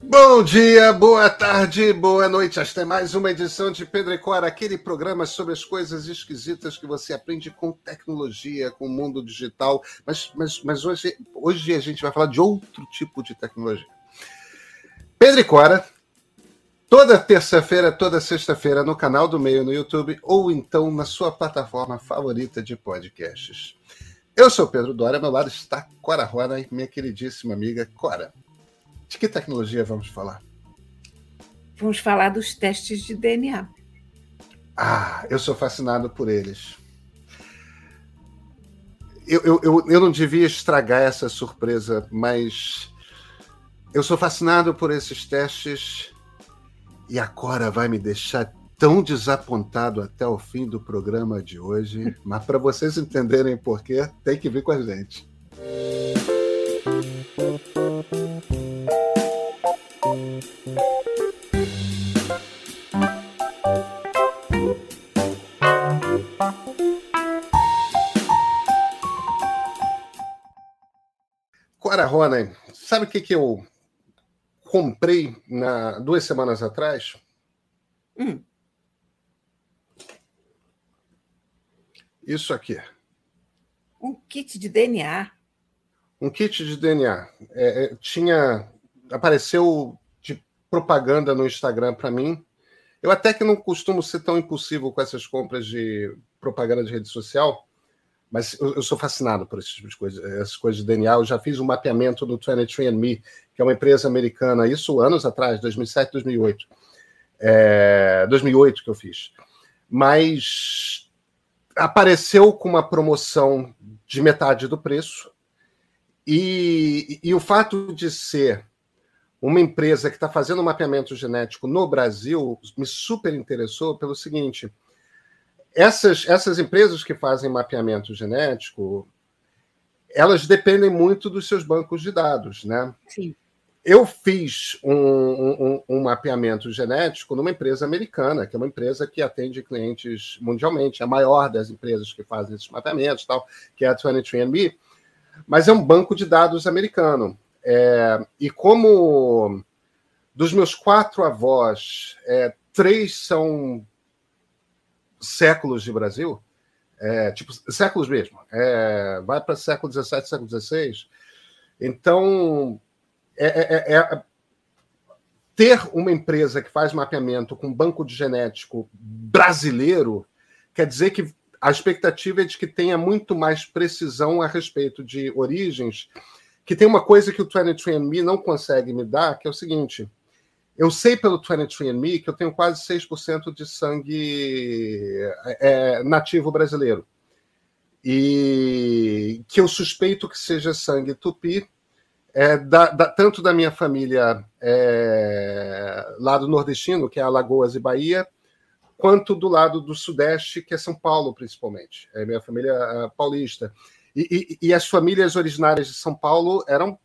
Bom dia, boa tarde, boa noite. Esta é mais uma edição de Pedro e Cora, aquele programa sobre as coisas esquisitas que você aprende com tecnologia, com o mundo digital. Mas, mas, mas hoje, hoje a gente vai falar de outro tipo de tecnologia. Pedro e Cora, toda terça-feira, toda sexta-feira, no canal do Meio no YouTube ou então na sua plataforma favorita de podcasts. Eu sou Pedro Dória, ao meu lado está Cora Rona, minha queridíssima amiga Cora. De que tecnologia vamos falar? Vamos falar dos testes de DNA. Ah, eu sou fascinado por eles. Eu, eu, eu, eu não devia estragar essa surpresa, mas eu sou fascinado por esses testes e a Cora vai me deixar tão desapontado até o fim do programa de hoje. Mas para vocês entenderem por quê, tem que vir com a gente. Ronen, sabe o que, que eu comprei na, duas semanas atrás? Hum. Isso aqui. Um kit de DNA. Um kit de DNA. É, é, tinha. Apareceu de propaganda no Instagram para mim. Eu até que não costumo ser tão impulsivo com essas compras de propaganda de rede social, mas eu, eu, sou fascinado por esses tipo de coisas, essas coisas de DNA. Eu já fiz um mapeamento do 23andMe, que é uma empresa americana, isso anos atrás, 2007, 2008. É, 2008 que eu fiz. Mas apareceu com uma promoção de metade do preço, e, e o fato de ser uma empresa que está fazendo mapeamento genético no Brasil me super interessou pelo seguinte essas, essas empresas que fazem mapeamento genético, elas dependem muito dos seus bancos de dados, né? Sim. Eu fiz um, um, um, mapeamento genético numa empresa americana, que é uma empresa que atende clientes mundialmente, é a maior das empresas que fazem esses mapeamentos, tal, que é a 23andMe, mas é um banco de dados americano. É, e como dos meus quatro avós, é, três são séculos de Brasil, é, tipo, séculos mesmo, é, vai para século XVII, século XVI. Então, é, é, é, é, ter uma empresa que faz mapeamento com banco de genético brasileiro quer dizer que a expectativa é de que tenha muito mais precisão a respeito de origens, que tem uma coisa que o 23andMe não consegue me dar, que é o seguinte, eu sei pelo 23andMe que eu tenho quase 6% de sangue é, nativo brasileiro. E que eu suspeito que seja sangue tupi, é, da, da, tanto da minha família é, lado nordestino, que é Alagoas e Bahia, quanto do lado do Sudeste, que é São Paulo, principalmente. É minha família é, paulista. E, e, e, as famílias originárias de São Paulo eram.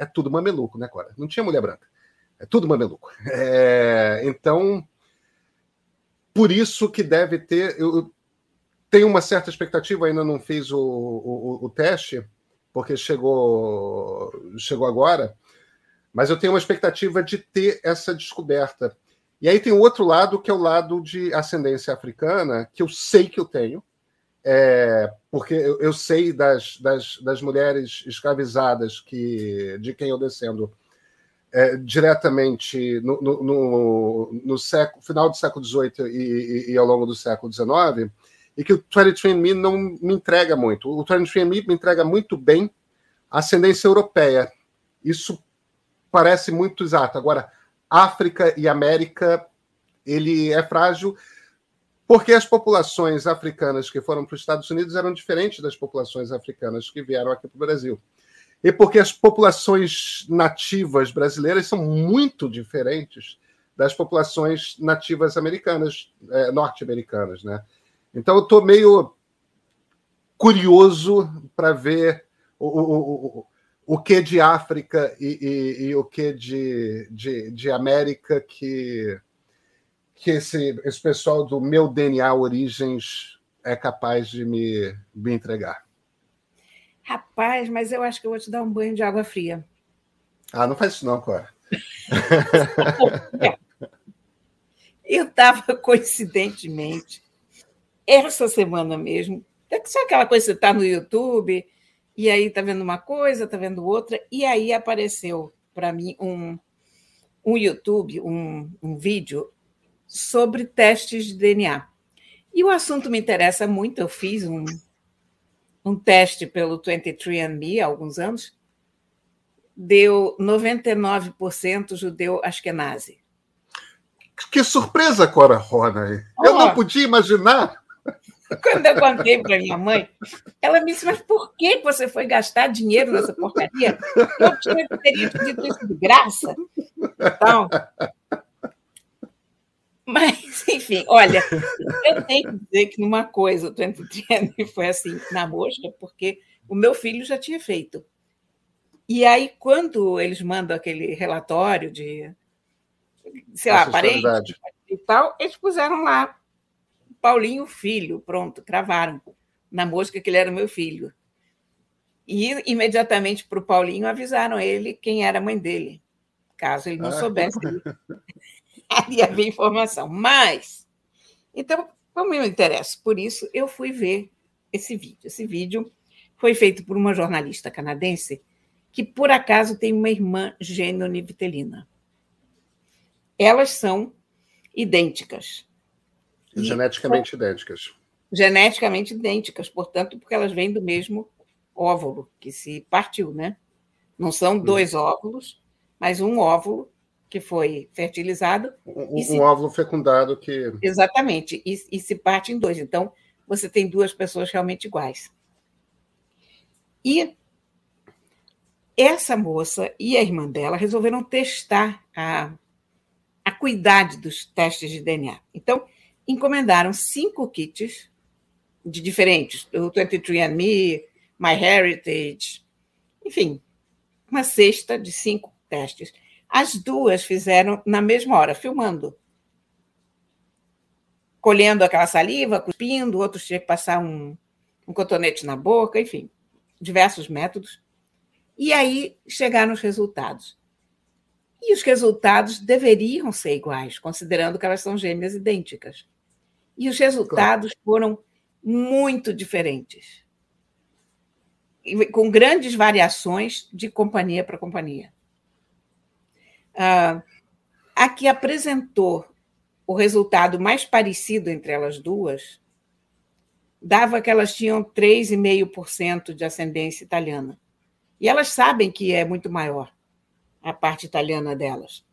É tudo mameluco, né, Cora? Não tinha mulher branca. É tudo mameluco. É, então, por isso que deve ter. Eu tenho uma certa expectativa, ainda não fiz o, o, o teste, porque chegou, chegou agora, mas eu tenho uma expectativa de ter essa descoberta. E aí tem o outro lado, que é o lado de ascendência africana, que eu sei que eu tenho, é, porque eu, eu sei das, das, das, mulheres escravizadas que de quem eu descendo é, diretamente no, no, no, no século, final do século XVIII e, e, e, ao longo do século XIX, e que o 23andMe não me entrega muito. O 23andMe me entrega muito bem a ascendência europeia. Isso parece muito exato. Agora, África e América, ele é frágil porque as populações africanas que foram para os Estados Unidos eram diferentes das populações africanas que vieram aqui para o Brasil e porque as populações nativas brasileiras são muito diferentes das populações nativas americanas, é, norte-americanas, né? Então eu estou meio curioso para ver o, o, o, o que de África e, e, e, o que de, de, de América que, que esse, esse pessoal do meu DNA Origens é capaz de me, me entregar. Rapaz, mas eu acho que eu vou te dar um banho de água fria. Ah, não faz isso não, Cora. Eu estava, coincidentemente, essa semana mesmo, sabe aquela coisa que você está no YouTube, e aí está vendo uma coisa, está vendo outra, e aí apareceu para mim um, um YouTube, um, um vídeo sobre testes de DNA. E o assunto me interessa muito, eu fiz um, um teste pelo 23andMe há alguns anos, deu 99% judeu askenazi. Que surpresa, Cora Rona! Oh. Eu não podia imaginar. Quando eu contei para minha mãe, ela me disse: Mas por que você foi gastar dinheiro nessa porcaria? Eu tinha teria pedido isso de graça. Então. Mas, enfim, olha, eu tenho que dizer que numa coisa, o 23 foi assim, na mosca, porque o meu filho já tinha feito. E aí, quando eles mandam aquele relatório de, sei lá, parente e tal, eles puseram lá Paulinho Filho, pronto, cravaram na mosca que ele era meu filho. E imediatamente para o Paulinho avisaram ele quem era a mãe dele, caso ele não ah. soubesse. Ali havia informação. Mas, então, como eu me interesso por isso, eu fui ver esse vídeo. Esse vídeo foi feito por uma jornalista canadense que por acaso tem uma irmã gênio-nivitelina. Elas são idênticas. Geneticamente são... idênticas. Geneticamente idênticas, portanto, porque elas vêm do mesmo óvulo que se partiu, né? Não são hum. dois hum. óvulos, mas um óvulo que foi fertilizado. Um, se... óvulo fecundado que. Exatamente, e, e se parte em dois. Então, você tem duas pessoas realmente iguais. E essa moça e a irmã dela resolveram testar a acuidade dos testes de DNA. Então, encomendaram cinco kits de diferentes, o 23andMe, MyHeritage, enfim, uma cesta de cinco testes. As duas fizeram na mesma hora, filmando. Colhendo aquela saliva, cuspindo, outros tinham que passar um, um cotonete na boca, enfim, diversos métodos. E aí chegaram os resultados. E os resultados deveriam ser iguais, considerando que elas são gêmeas idênticas. E os resultados claro. foram muito diferentes, com grandes variações de companhia para companhia. Ah, a que apresentou o resultado mais parecido entre elas duas dava que elas tinham 3,5% de ascendência italiana. E elas sabem que é muito maior a parte italiana delas.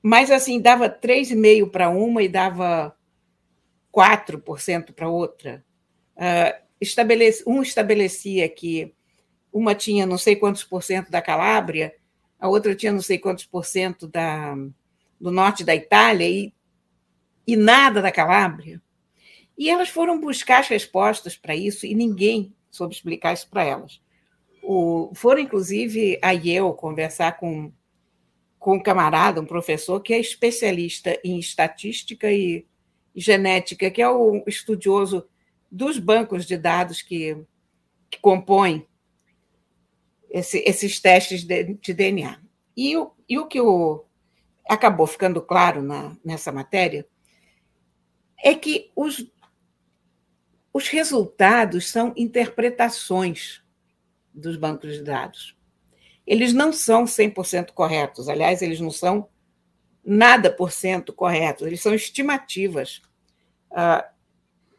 Mas, assim, dava 3,5% para uma e dava 4% para outra. Estabelece, um estabelecia que uma tinha não sei quantos por cento da Calábria, a outra tinha não sei quantos por cento da, do norte da Itália e, e nada da Calábria. E elas foram buscar as respostas para isso e ninguém soube explicar isso para elas. O, foram, inclusive, a Yale conversar com, com um camarada, um professor, que é especialista em estatística e, e genética, que é o estudioso dos bancos de dados que, que compõem esse, esses testes de, de DNA. E o, e o que o, acabou ficando claro na, nessa matéria é que os, os resultados são interpretações dos bancos de dados. Eles não são 100% corretos, aliás, eles não são nada por cento corretos, eles são estimativas. Uh,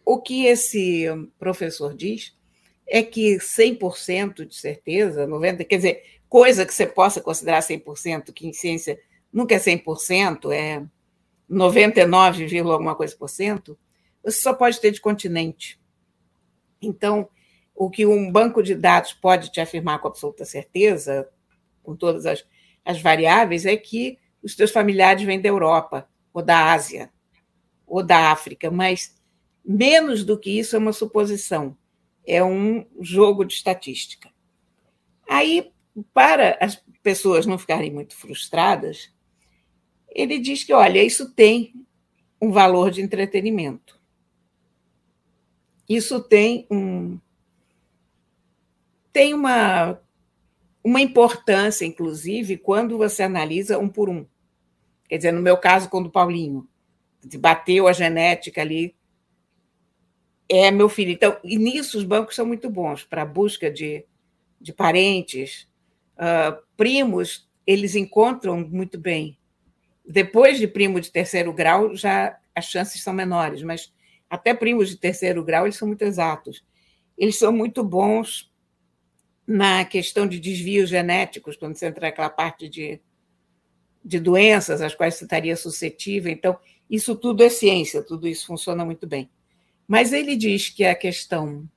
o que esse professor diz é que 100% de certeza, 90%, quer dizer, coisa que você possa considerar 100%, que em ciência nunca é 100%, é 99, alguma coisa por cento, você só pode ter de continente. Então, o que um banco de dados pode te afirmar com absoluta certeza, com todas as, as variáveis, é que os teus familiares vêm da Europa, ou da Ásia, ou da África, mas menos do que isso é uma suposição, é um jogo de estatística. Aí, para as pessoas não ficarem muito frustradas, ele diz que, olha, isso tem um valor de entretenimento. Isso tem um, tem uma, uma importância, inclusive, quando você analisa um por um. Quer dizer, no meu caso, quando o Paulinho bateu a genética ali, é meu filho. Então, e nisso os bancos são muito bons para a busca de, de parentes, uh, primos, eles encontram muito bem. Depois de primo de terceiro grau, já as chances são menores, mas até primos de terceiro grau, eles são muito exatos. Eles são muito bons na questão de desvios genéticos, quando você entra naquela parte de, de doenças às quais você estaria suscetível. Então, isso tudo é ciência, tudo isso funciona muito bem. Mas ele diz que a questão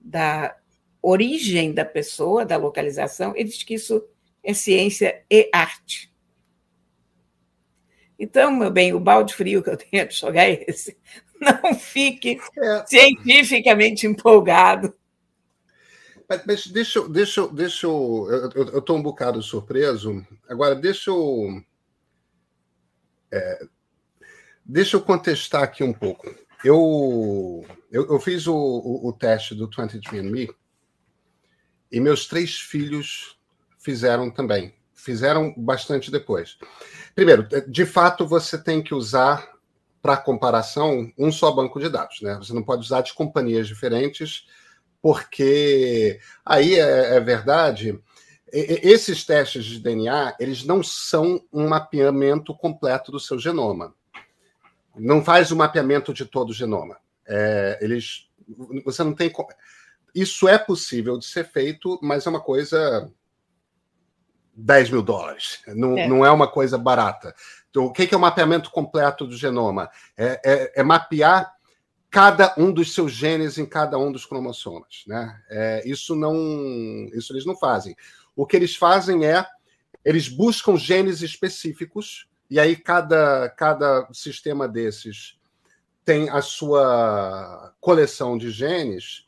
da origem da pessoa, da localização, ele diz que isso é ciência e arte. Então, meu bem, o balde frio que eu tenho de jogar é esse. Não fique é. cientificamente empolgado. Mas, mas deixa, deixa, deixa eu. Eu estou um bocado surpreso. Agora, deixa eu. É, deixa eu contestar aqui um pouco. Eu, eu, eu fiz o, o, o, teste do 23andMe e meus três filhos fizeram também. Fizeram bastante depois. Primeiro, de fato, você tem que usar para comparação um só banco de dados, né? Você não pode usar de companhias diferentes, porque aí é, é verdade. Esses testes de DNA, eles não são um mapeamento completo do seu genoma não faz o mapeamento de todo o genoma. É, eles, você não tem. Isso é possível de ser feito, mas é uma coisa 10 mil dólares. Não é, não é uma coisa barata. Então, o que é o mapeamento completo do genoma? É, é, é, mapear cada um dos seus genes em cada um dos cromossomas. Né? É, isso não, isso eles não fazem. O que eles fazem é eles buscam genes específicos e aí cada, cada sistema desses tem a sua coleção de genes,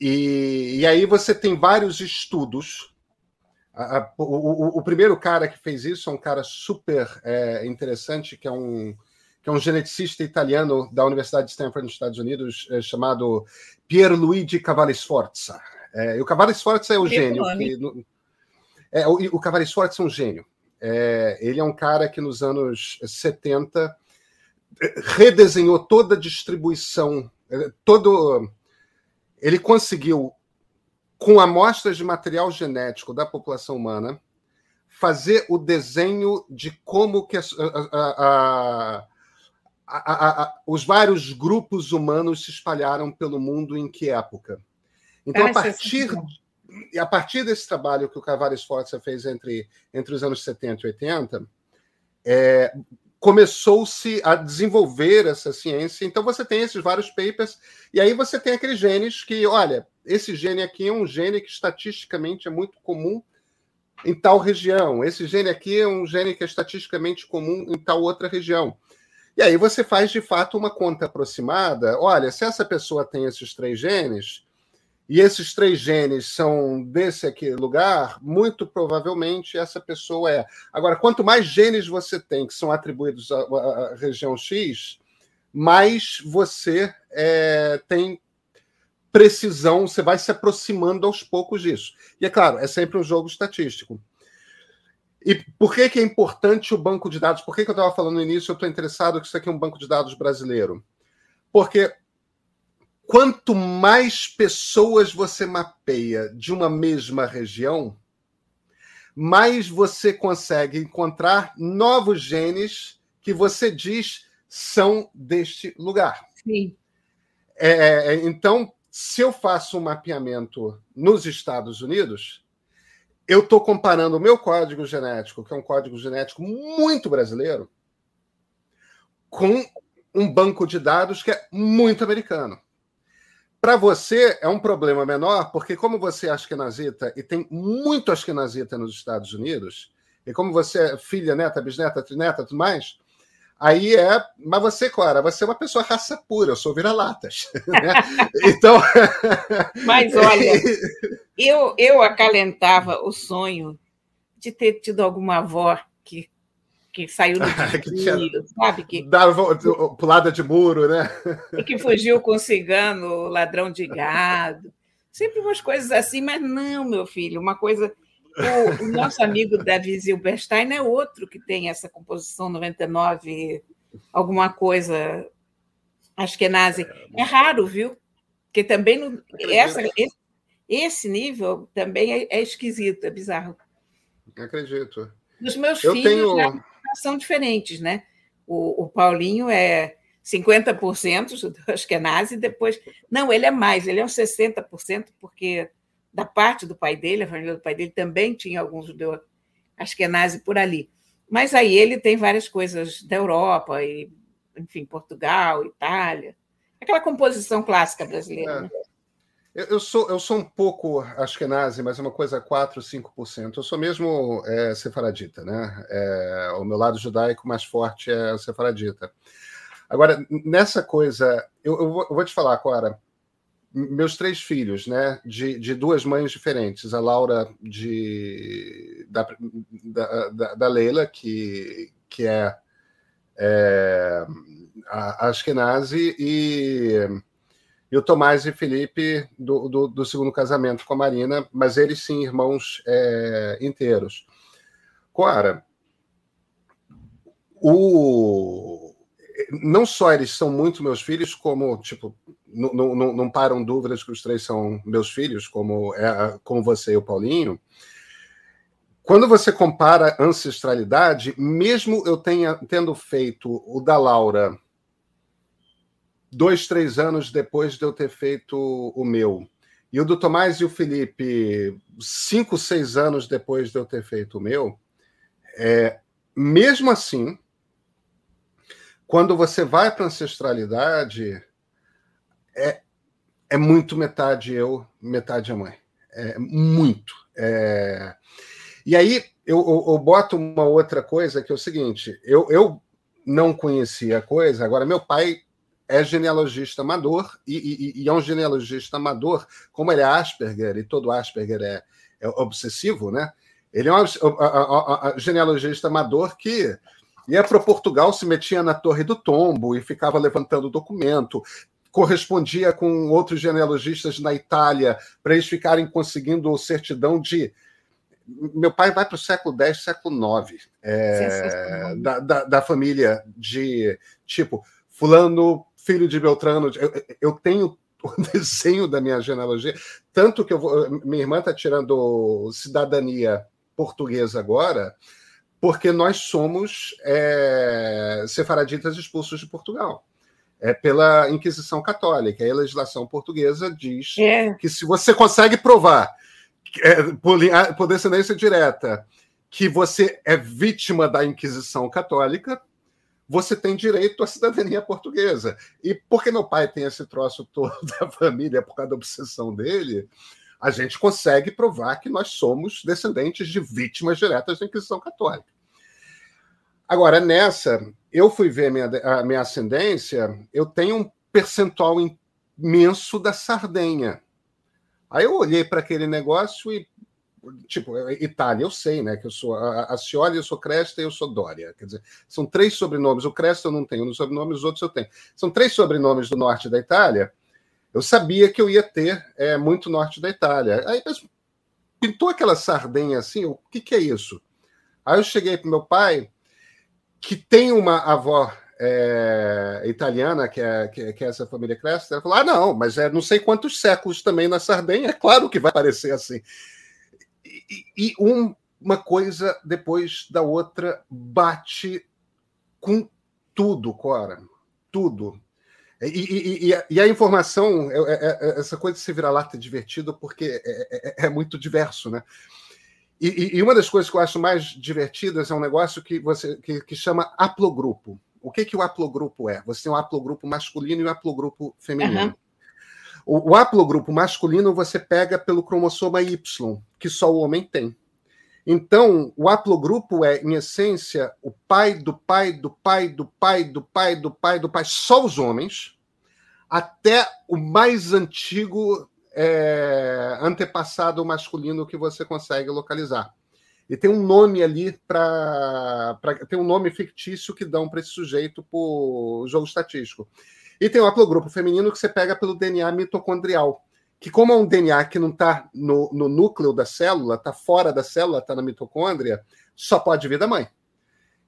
e, e aí você tem vários estudos. A, a, o, o, primeiro cara que fez isso é um cara super é, interessante, que é um, que é um geneticista italiano da Universidade de Stanford, nos Estados Unidos, é, chamado Pierluigi Cavalli Sforza. É, e o Cavalli Sforza é o gênio. Que, no, é, o, o Cavalli Sforza é um gênio. É, ele é um cara que nos anos 70 redesenhou toda a distribuição, é, todo. Ele conseguiu, com amostras de material genético da população humana, fazer o desenho de como que a, a, a, os vários grupos humanos se espalharam pelo mundo em que época. Então, a partir e a partir desse trabalho que o Carvalho Sforza fez entre, entre os anos 70 e 80, é, começou-se a desenvolver essa ciência. Então, você tem esses vários papers, e aí você tem aqueles genes que, olha, esse gene aqui é um gene que estatisticamente é muito comum em tal região, esse gene aqui é um gene que é estatisticamente comum em tal outra região. E aí você faz de fato uma conta aproximada. Olha, se essa pessoa tem esses três genes, e esses três genes são desse aqui lugar, muito provavelmente essa pessoa é. Agora, quanto mais genes você tem que são atribuídos à, à região X, mais você é, tem precisão, você vai se aproximando aos poucos disso. E é claro, é sempre um jogo estatístico. E por que, que é importante o banco de dados? Por que, que eu estava falando no início? Eu estou interessado que isso aqui é um banco de dados brasileiro. Porque quanto mais pessoas você mapeia de uma mesma região, mais você consegue encontrar novos genes que você diz são deste lugar. Sim. É, é então, se eu faço um mapeamento nos Estados Unidos, eu estou comparando o meu código genético, que é um código genético muito brasileiro, com um banco de dados que é muito americano. Para você é um problema menor, porque como você é askenazita e tem muito askenazita nos Estados Unidos, e como você é filha, neta, bisneta, trineta, tudo mais, aí é. Mas você, Clara, você é uma pessoa raça pura, eu sou vira-latas. Né? então. mas olha, eu, eu acalentava o sonho de ter tido alguma avó que que saiu no desvio, sabe? Que, Dava pulada de muro, né? E que fugiu com cigano, ladrão de gado. Sempre umas coisas assim, mas não, meu filho, uma coisa. O, o nosso amigo Davi Zilberstein é outro que tem essa composição 99, alguma coisa Ashkenazi. É raro, viu? Porque também no, essa, esse, esse, nível também é, é, esquisito, é bizarro. Acredito. Os meus Eu filhos tenho... já são diferentes, né? O, o Paulinho é 50% do Ashkenazi, depois. Não, ele é mais, ele é uns 60%, porque da parte do pai dele, a família do pai dele também tinha alguns judeu Ashkenazi por ali. Mas aí ele tem várias coisas da Europa, e, enfim, Portugal, Itália. Aquela composição clássica brasileira. É. Né? Eu, sou, eu sou um pouco Ashkenazi, mas é uma coisa 4, 5%. Eu sou mesmo é, sefaradita, né? É, o meu lado judaico mais forte é sefaradita. Agora, nessa coisa, eu, eu, vou, eu vou te falar, Cora, meus três filhos, né, de, de duas mães diferentes, a Laura de, da, da, da Leila, que, que é, é a, a Ashkenazi, e, e o Tomás e Felipe do, do, do, segundo casamento com a Marina, mas eles sim, irmãos é, inteiros. Cora, o não só eles são muito meus filhos, como, tipo, não, não, não param dúvidas que os três são meus filhos, como, é, como você e o Paulinho. Quando você compara ancestralidade, mesmo eu tenha, tendo feito o da Laura dois, três anos depois de eu ter feito o meu, e o do Tomás e o Felipe cinco, seis anos depois de eu ter feito o meu, é, mesmo assim, quando você vai para ancestralidade, é, é muito metade eu, metade a mãe. É muito. É... E aí eu, eu, eu, boto uma outra coisa que é o seguinte: eu, eu não conhecia a coisa, agora meu pai é genealogista amador, e, e, e, é um genealogista amador, como ele é Asperger, e todo Asperger é, é obsessivo, né? Ele é um genealogista amador que Ia para Portugal, se metia na Torre do Tombo e ficava levantando documento. Correspondia com outros genealogistas na Itália para eles ficarem conseguindo certidão de. Meu pai vai para o século X, século IX, é, da, da, da, família de tipo Fulano, filho de Beltrano. Eu, eu tenho o desenho da minha genealogia, tanto que eu vou, minha irmã está tirando cidadania portuguesa agora porque nós somos é, sefaraditas expulsos de Portugal. É pela Inquisição Católica. A legislação portuguesa diz é. que se você consegue provar é, por, por descendência direta que você é vítima da Inquisição Católica, você tem direito à cidadania portuguesa. E porque meu pai tem esse troço todo da família por causa da obsessão dele, a gente consegue provar que nós somos descendentes de vítimas diretas da Inquisição Católica. Agora, nessa, eu fui ver minha, a minha ascendência, eu tenho um percentual imenso da Sardenha. Aí eu olhei para aquele negócio e, tipo, Itália, eu sei, né, que eu sou a, a Cioli, eu sou Cresta e eu sou Dória. Quer dizer, são três sobrenomes. O Cresta eu não tenho, nos sobrenomes os outros eu tenho. São três sobrenomes do norte da Itália. Eu sabia que eu ia ter é, muito norte da Itália. Aí pintou aquela Sardenha assim, o que, que é isso? Aí eu cheguei para meu pai, que tem uma avó é, italiana, que é, que, que, é essa família Cresta, ela falou: ah, não, mas é não sei quantos séculos também na Sardenha, é claro que vai parecer assim. E, um, uma coisa depois da outra bate com tudo, Cora, tudo. E, e, e, a, e a, informação, é, é, é, essa coisa de se virar lata é divertido porque é, é, é muito diverso, né? E, uma das coisas que eu acho mais divertidas é um negócio que você que, que chama haplogrupo. O que, que o haplogrupo é? Você tem um haplogrupo masculino e um haplogrupo feminino. Uhum. O, o haplogrupo masculino você pega pelo cromossoma Y, que só o homem tem. Então, o haplogrupo é, em essência, o pai do pai do pai do pai do pai do pai do pai, só os homens, até o mais antigo é, antepassado masculino que você consegue localizar. E tem um nome ali para. Tem um nome fictício que dão para esse sujeito por jogo estatístico. E tem o haplogrupo feminino que você pega pelo DNA mitocondrial, que como é um DNA que não está no, no, núcleo da célula, está fora da célula, está na mitocôndria, só pode vir da mãe.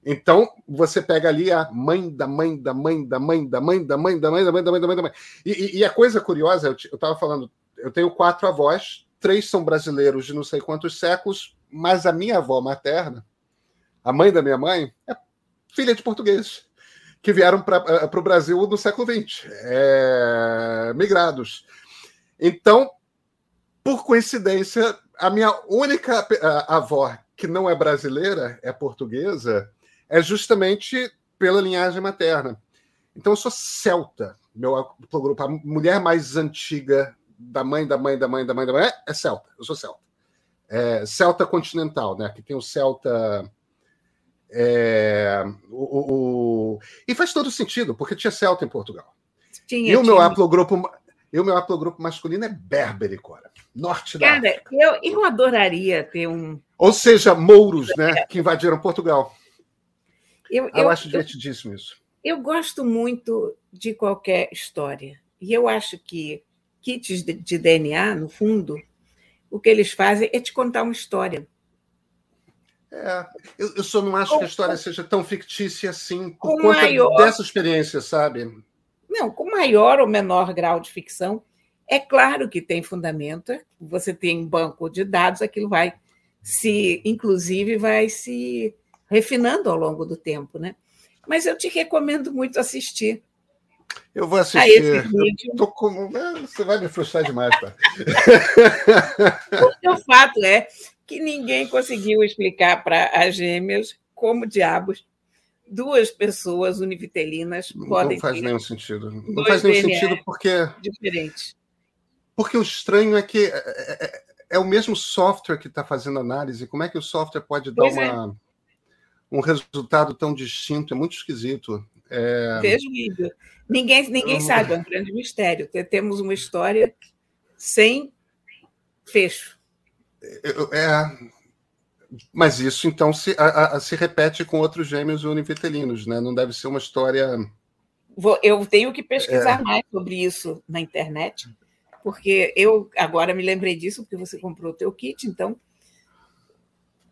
Então, você pega ali a mãe da mãe da mãe da mãe da mãe da mãe da mãe da mãe da mãe da mãe da mãe. E, e a coisa curiosa, eu estava falando, eu tenho quatro avós, três são brasileiros de não sei quantos séculos, mas a minha avó materna, a mãe da minha mãe, é filha de portugueses que vieram para o Brasil no século XX, é, migrados. Então, por coincidência, a minha única avó que não é brasileira, é portuguesa, é justamente pela linhagem materna. Então eu sou celta, meu grupo, a mulher mais antiga da mãe, da mãe, da mãe, da mãe, da mãe, é celta. Eu sou celta. É, celta continental, né? Que tem o celta. É, o, o, e faz todo sentido, porque tinha celta em Portugal. Tinha, e o meu haplogrupo, e o meu haplogrupo masculino é berbere, Cora. Norte da Cara, África. Eu, eu adoraria ter um. Ou seja, mouros, né? Que invadiram Portugal. Eu, eu, eu acho divertidíssimo isso. Eu gosto muito de qualquer história. E eu acho que kits de, de DNA, no fundo, o que eles fazem é te contar uma história. É, eu, eu só não acho com, que a história seja tão fictícia assim por conta maior, dessa experiência, sabe? Não, com maior ou menor grau de ficção, é claro que tem fundamento. Você tem um banco de dados, aquilo vai se, inclusive, vai se refinando ao longo do tempo, né? Mas eu te recomendo muito assistir. Eu vou assistir. Eu com... Você vai me frustrar demais, tá? O fato é que ninguém conseguiu explicar para as gêmeas como diabos duas pessoas univitelinas podem. Não faz nenhum sentido. Não faz nenhum sentido porque. Diferentes. Porque o estranho é que é, é, é, é o mesmo software que está fazendo análise. Como é que o software pode dar é. uma. Um resultado tão distinto, é muito esquisito. É... Veja o vídeo. Ninguém, ninguém sabe, é um grande mistério. Temos uma história sem fecho. É, mas isso então se, a, a, se repete com outros gêmeos univitelinos, né? Não deve ser uma história. Vou, eu tenho que pesquisar é... mais sobre isso na internet, porque eu agora me lembrei disso, porque você comprou o teu kit, então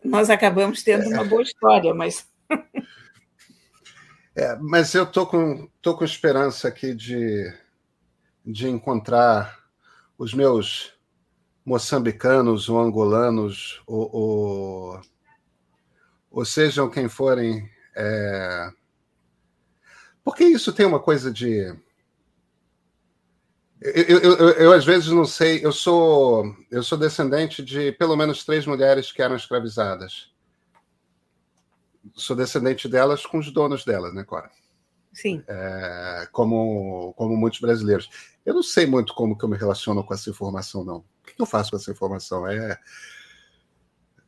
nós acabamos tendo uma boa história, mas. É, mas eu tô com, tô com esperança aqui de, de encontrar os meus moçambicanos ou angolanos, ou, ou, ou sejam quem forem. É... Porque isso tem uma coisa de eu, eu, eu, eu, às vezes não sei, eu sou eu sou descendente de pelo menos três mulheres que eram escravizadas. Sou descendente delas com os donos delas, né, Cora? Sim. É, como, como muitos brasileiros. Eu não sei muito como que eu me relaciono com essa informação, não. O que eu faço com essa informação? É,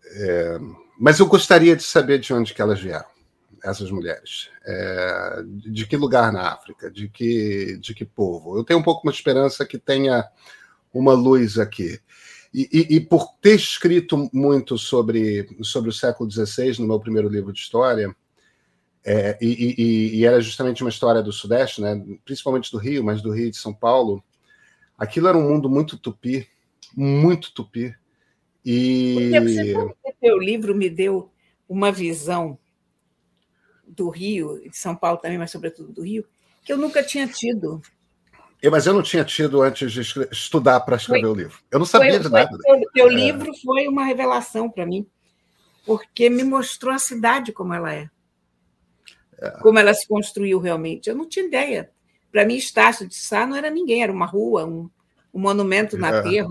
é, mas eu gostaria de saber de onde que elas vieram essas mulheres? É, de que lugar na África? De que, de que povo? Eu tenho um pouco uma esperança que tenha uma luz aqui. E, e, e, por ter escrito muito sobre, sobre o século XVI no meu primeiro livro de história, é, e, e, era justamente uma história do Sudeste, né, principalmente do Rio, mas do Rio e de São Paulo, aquilo era um mundo muito tupi, muito tupi. E... Você, o livro me deu uma visão do Rio, de São Paulo também, mas sobretudo do Rio, que eu nunca tinha tido. Eu, mas eu não tinha tido antes de estudar para escrever foi, o livro. Eu não sabia foi, de nada. O teu é. livro foi uma revelação para mim, porque me mostrou a cidade como ela é. é. Como ela se construiu realmente. Eu não tinha ideia. Para mim, Estácio de Sá não era ninguém, era uma rua, um, um monumento na é. terra,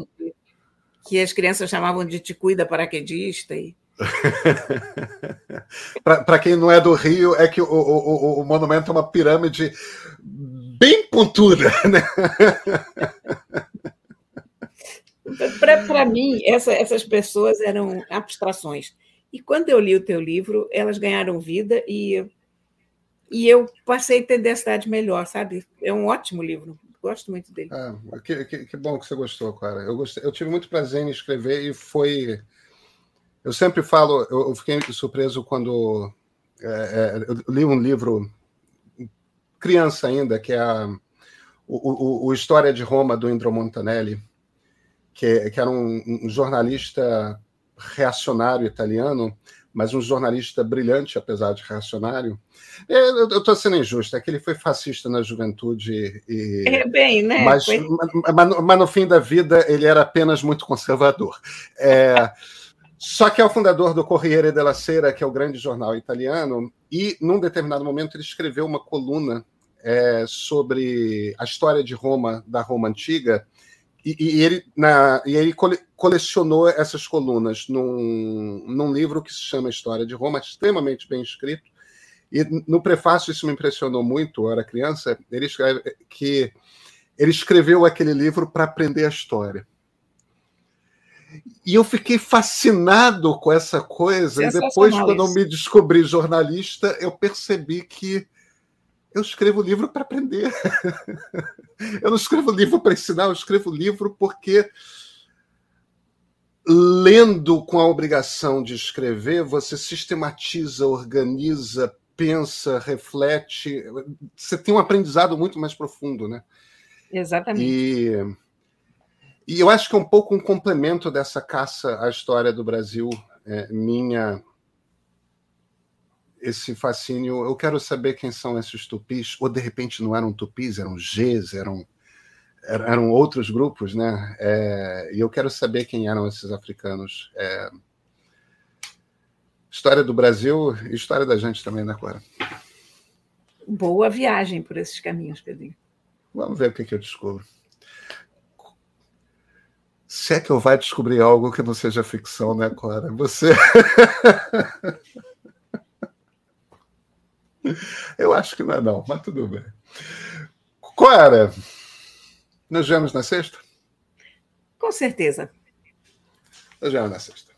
que, as crianças chamavam de Ticuida Paraquedista. E, Para quem não é do Rio, é que o, o, o, monumento é uma pirâmide bem pontuda. Né? Para mim, essa, essas pessoas eram abstrações. E quando eu li o teu livro, elas ganharam vida e, e eu passei a entender a cidade melhor, sabe? É um ótimo livro. Gosto muito dele. Ah, que, que, que bom que você gostou, cara. Eu, gostei, eu tive muito prazer em escrever e foi eu sempre falo, eu, fiquei surpreso quando é, é, eu li um livro, criança ainda, que é a, o, o, o História de Roma, do Indro Montanelli. que, que era um, um jornalista reacionário italiano, mas um jornalista brilhante, apesar de reacionário. É, eu estou sendo injusto, é que ele foi fascista na juventude. E... É bem, né? Mas, foi... mas, mas, no fim da vida ele era apenas muito conservador. É, só que é o fundador do Corriere della Sera, que é o grande jornal italiano, e num determinado momento ele escreveu uma coluna é, sobre a história de Roma, da Roma antiga, e, e ele, na, e ele cole, colecionou essas colunas num, num livro que se chama História de Roma, extremamente bem escrito. E no prefácio isso me impressionou muito, eu era criança, ele escreve que ele escreveu aquele livro para aprender a história. E eu fiquei fascinado com essa coisa. E depois, quando eu me descobri jornalista, eu percebi que eu escrevo livro para aprender. eu não escrevo livro para ensinar, eu escrevo livro porque lendo com a obrigação de escrever, você sistematiza, organiza, pensa, reflete. Você tem um aprendizado muito mais profundo, né? Exatamente. E, e eu acho que é um pouco um complemento dessa caça à história do Brasil, é, minha esse fascínio. Eu quero saber quem são esses tupis, ou de repente não eram tupis, eram Gs, eram, eram outros grupos, né? É, e eu quero saber quem eram esses africanos. É, história do Brasil e história da gente também, né, Clara? Boa viagem por esses caminhos, Pedrinho. Vamos ver o que, que eu descubro. Se é que eu vai descobrir algo que não seja ficção, né, Clara? Você. Eu acho que não é não, mas tudo bem. Clara, nos vemos na sexta? Com certeza. Nos vemos na sexta.